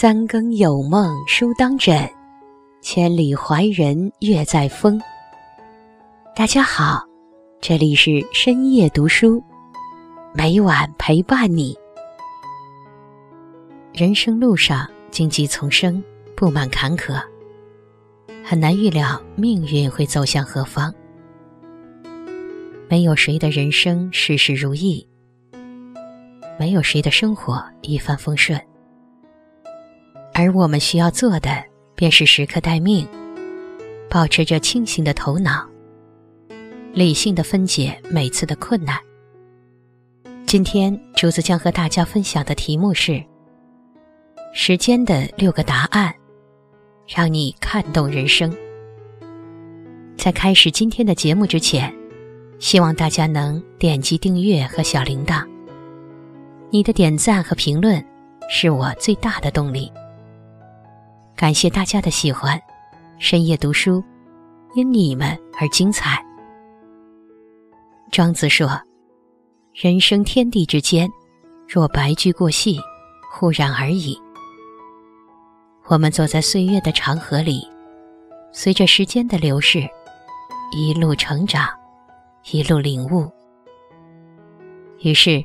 三更有梦书当枕，千里怀人月在风。大家好，这里是深夜读书，每晚陪伴你。人生路上荆棘丛生，布满坎坷，很难预料命运会走向何方。没有谁的人生事事如意，没有谁的生活一帆风顺。而我们需要做的，便是时刻待命，保持着清醒的头脑，理性的分解每次的困难。今天，竹子将和大家分享的题目是：时间的六个答案，让你看懂人生。在开始今天的节目之前，希望大家能点击订阅和小铃铛。你的点赞和评论，是我最大的动力。感谢大家的喜欢，深夜读书，因你们而精彩。庄子说：“人生天地之间，若白驹过隙，忽然而已。”我们走在岁月的长河里，随着时间的流逝，一路成长，一路领悟，于是，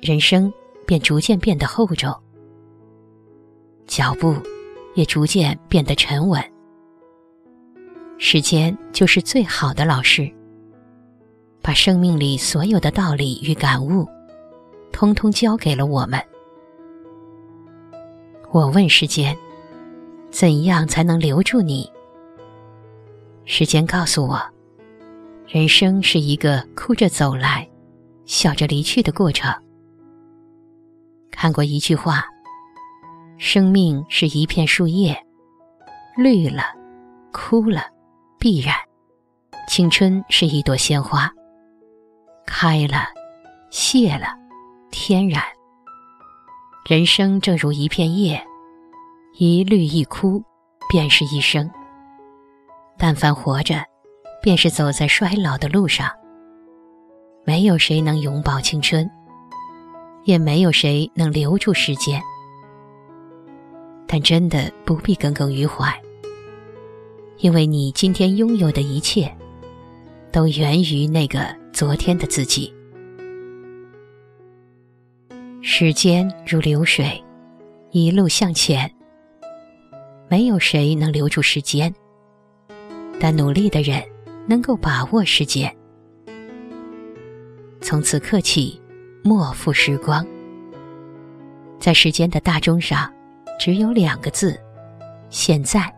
人生便逐渐变得厚重，脚步。也逐渐变得沉稳。时间就是最好的老师，把生命里所有的道理与感悟，通通交给了我们。我问时间：怎样才能留住你？时间告诉我：人生是一个哭着走来，笑着离去的过程。看过一句话。生命是一片树叶，绿了，枯了，必然；青春是一朵鲜花，开了，谢了，天然。人生正如一片叶，一绿一枯，便是一生。但凡活着，便是走在衰老的路上。没有谁能永葆青春，也没有谁能留住时间。但真的不必耿耿于怀，因为你今天拥有的一切，都源于那个昨天的自己。时间如流水，一路向前。没有谁能留住时间，但努力的人能够把握时间。从此刻起，莫负时光。在时间的大钟上。只有两个字：现在。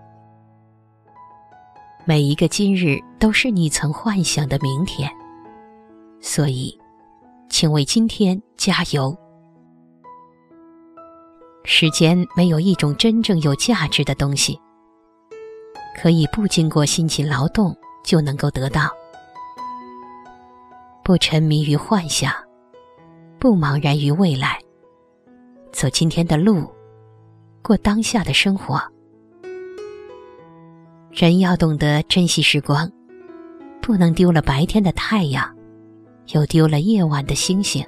每一个今日都是你曾幻想的明天，所以，请为今天加油。世间没有一种真正有价值的东西，可以不经过辛勤劳动就能够得到。不沉迷于幻想，不茫然于未来，走今天的路。过当下的生活，人要懂得珍惜时光，不能丢了白天的太阳，又丢了夜晚的星星。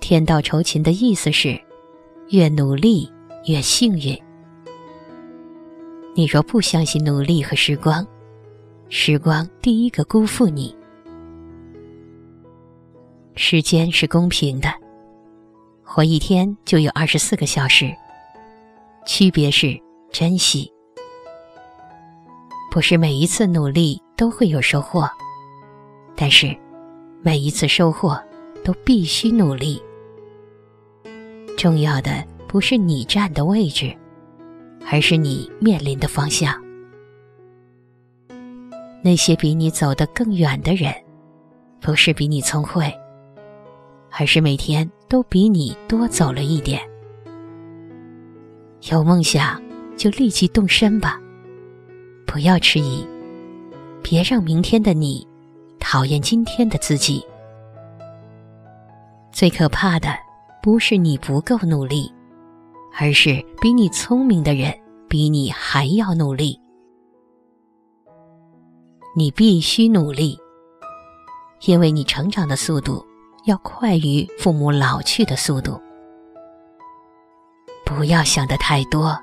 天道酬勤的意思是，越努力越幸运。你若不相信努力和时光，时光第一个辜负你。时间是公平的。活一天就有二十四个小时，区别是珍惜。不是每一次努力都会有收获，但是每一次收获都必须努力。重要的不是你站的位置，而是你面临的方向。那些比你走得更远的人，不是比你聪慧。而是每天都比你多走了一点。有梦想就立即动身吧，不要迟疑，别让明天的你讨厌今天的自己。最可怕的不是你不够努力，而是比你聪明的人比你还要努力。你必须努力，因为你成长的速度。要快于父母老去的速度。不要想的太多，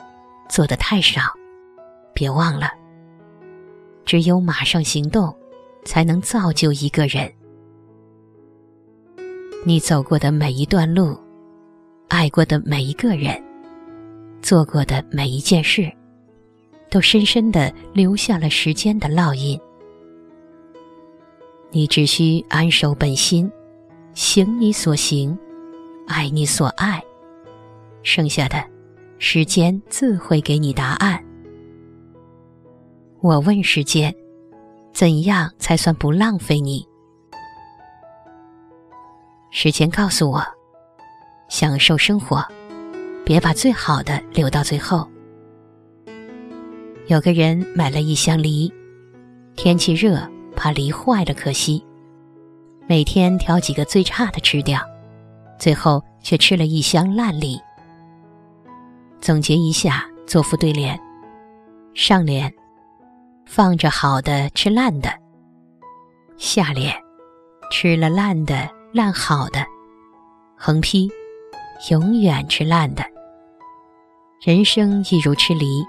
做的太少。别忘了，只有马上行动，才能造就一个人。你走过的每一段路，爱过的每一个人，做过的每一件事，都深深的留下了时间的烙印。你只需安守本心，行你所行，爱你所爱，剩下的，时间自会给你答案。我问时间，怎样才算不浪费你？时间告诉我，享受生活，别把最好的留到最后。有个人买了一箱梨，天气热。怕梨坏了可惜，每天挑几个最差的吃掉，最后却吃了一箱烂梨。总结一下，做副对联：上联放着好的吃烂的，下联吃了烂的烂好的，横批永远吃烂的。人生亦如吃梨，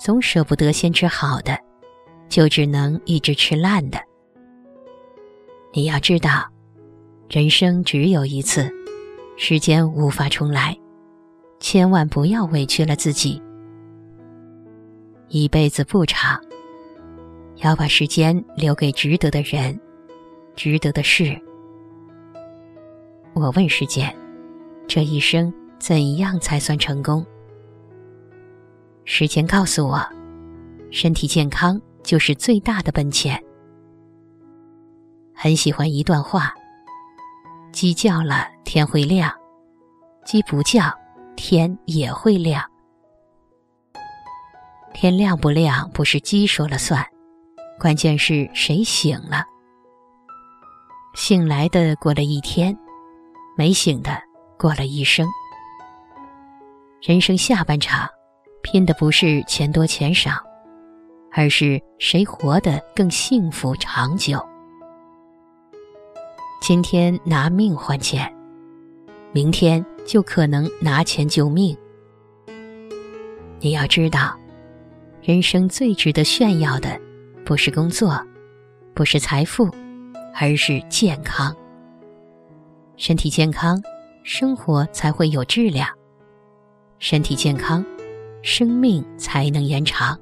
总舍不得先吃好的。就只能一直吃烂的。你要知道，人生只有一次，时间无法重来，千万不要委屈了自己。一辈子不长，要把时间留给值得的人，值得的事。我问时间，这一生怎样才算成功？时间告诉我，身体健康。就是最大的本钱。很喜欢一段话：鸡叫了，天会亮；鸡不叫，天也会亮。天亮不亮不是鸡说了算，关键是谁醒了。醒来的过了一天，没醒的过了一生。人生下半场，拼的不是钱多钱少。而是谁活得更幸福长久？今天拿命换钱，明天就可能拿钱救命。你要知道，人生最值得炫耀的，不是工作，不是财富，而是健康。身体健康，生活才会有质量；身体健康，生命才能延长。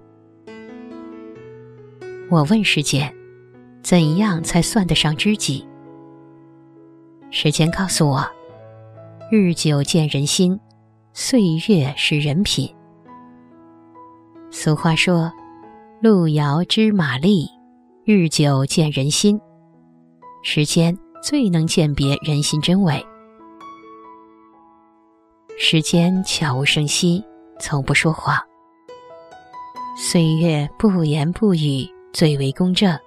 我问时间，怎样才算得上知己？时间告诉我，日久见人心，岁月是人品。俗话说，路遥知马力，日久见人心。时间最能鉴别人心真伪。时间悄无声息，从不说谎。岁月不言不语。最为公正，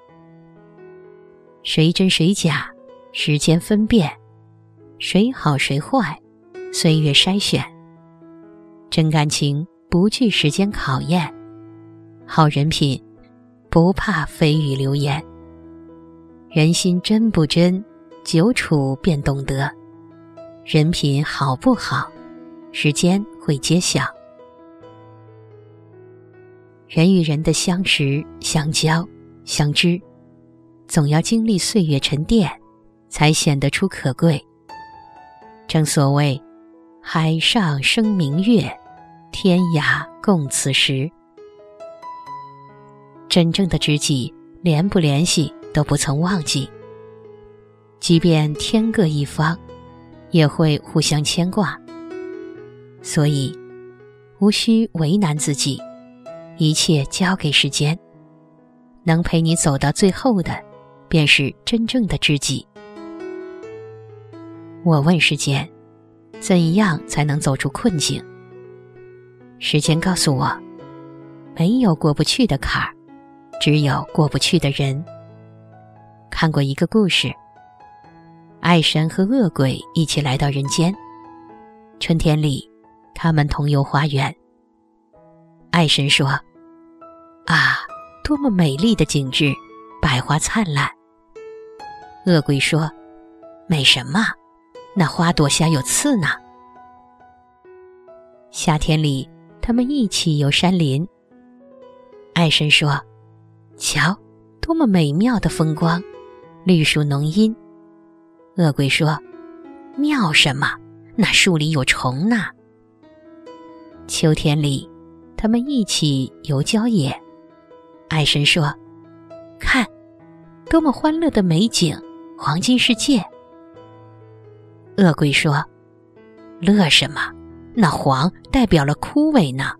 谁真谁假，时间分辨；谁好谁坏，岁月筛选。真感情不惧时间考验，好人品不怕蜚语流言。人心真不真，久处便懂得；人品好不好，时间会揭晓。人与人的相识、相交、相知，总要经历岁月沉淀，才显得出可贵。正所谓“海上生明月，天涯共此时”。真正的知己，联不联系都不曾忘记，即便天各一方，也会互相牵挂。所以，无需为难自己。一切交给时间，能陪你走到最后的，便是真正的知己。我问时间，怎样才能走出困境？时间告诉我，没有过不去的坎儿，只有过不去的人。看过一个故事，爱神和恶鬼一起来到人间，春天里，他们同游花园。爱神说。啊，多么美丽的景致，百花灿烂。恶鬼说：“美什么？那花朵下有刺呢。”夏天里，他们一起游山林。爱神说：“瞧，多么美妙的风光，绿树浓荫。”恶鬼说：“妙什么？那树里有虫呢。”秋天里，他们一起游郊野。爱神说：“看，多么欢乐的美景，黄金世界。”恶鬼说：“乐什么？那黄代表了枯萎呢。”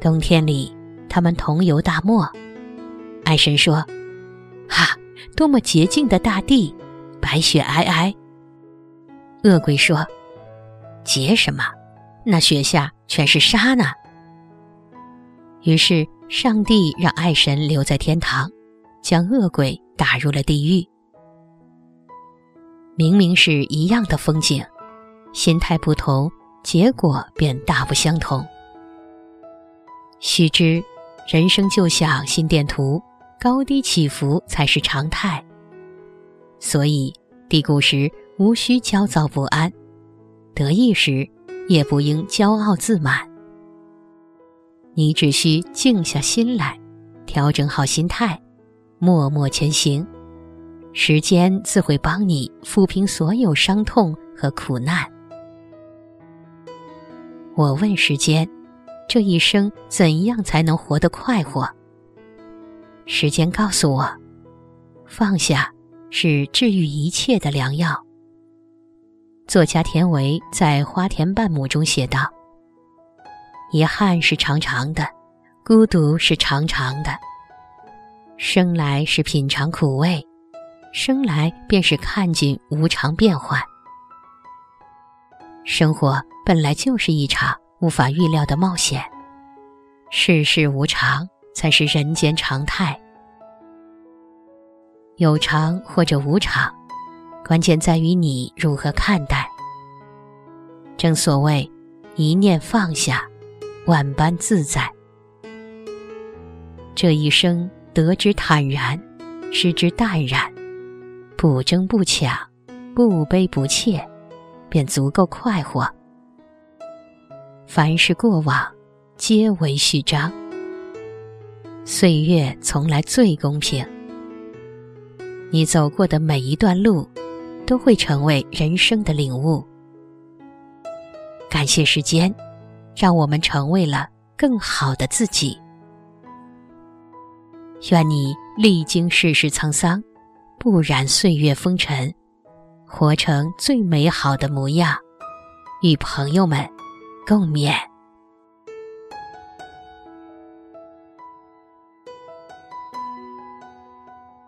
冬天里，他们同游大漠。爱神说：“哈，多么洁净的大地，白雪皑皑。”恶鬼说：“洁什么？那雪下全是沙呢。”于是，上帝让爱神留在天堂，将恶鬼打入了地狱。明明是一样的风景，心态不同，结果便大不相同。须知，人生就像心电图，高低起伏才是常态。所以，低谷时无需焦躁不安，得意时也不应骄傲自满。你只需静下心来，调整好心态，默默前行。时间自会帮你抚平所有伤痛和苦难。我问时间，这一生怎样才能活得快活？时间告诉我，放下是治愈一切的良药。作家田维在《花田半亩》中写道：“遗憾是长长的，孤独是长长的，生来是品尝苦味。”生来便是看尽无常变幻，生活本来就是一场无法预料的冒险。世事无常才是人间常态，有常或者无常，关键在于你如何看待。正所谓一念放下，万般自在。这一生得之坦然，失之淡然。不争不抢，不卑不怯，便足够快活。凡是过往，皆为序章。岁月从来最公平。你走过的每一段路，都会成为人生的领悟。感谢时间，让我们成为了更好的自己。愿你历经世事沧桑。不染岁月风尘，活成最美好的模样，与朋友们共勉。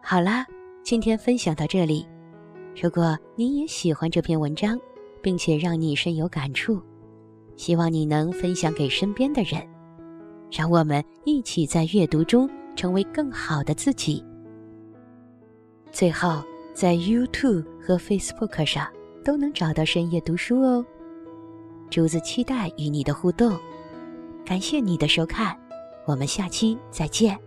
好啦，今天分享到这里。如果你也喜欢这篇文章，并且让你深有感触，希望你能分享给身边的人，让我们一起在阅读中成为更好的自己。最后，在 YouTube 和 Facebook 上都能找到深夜读书哦。竹子期待与你的互动，感谢你的收看，我们下期再见。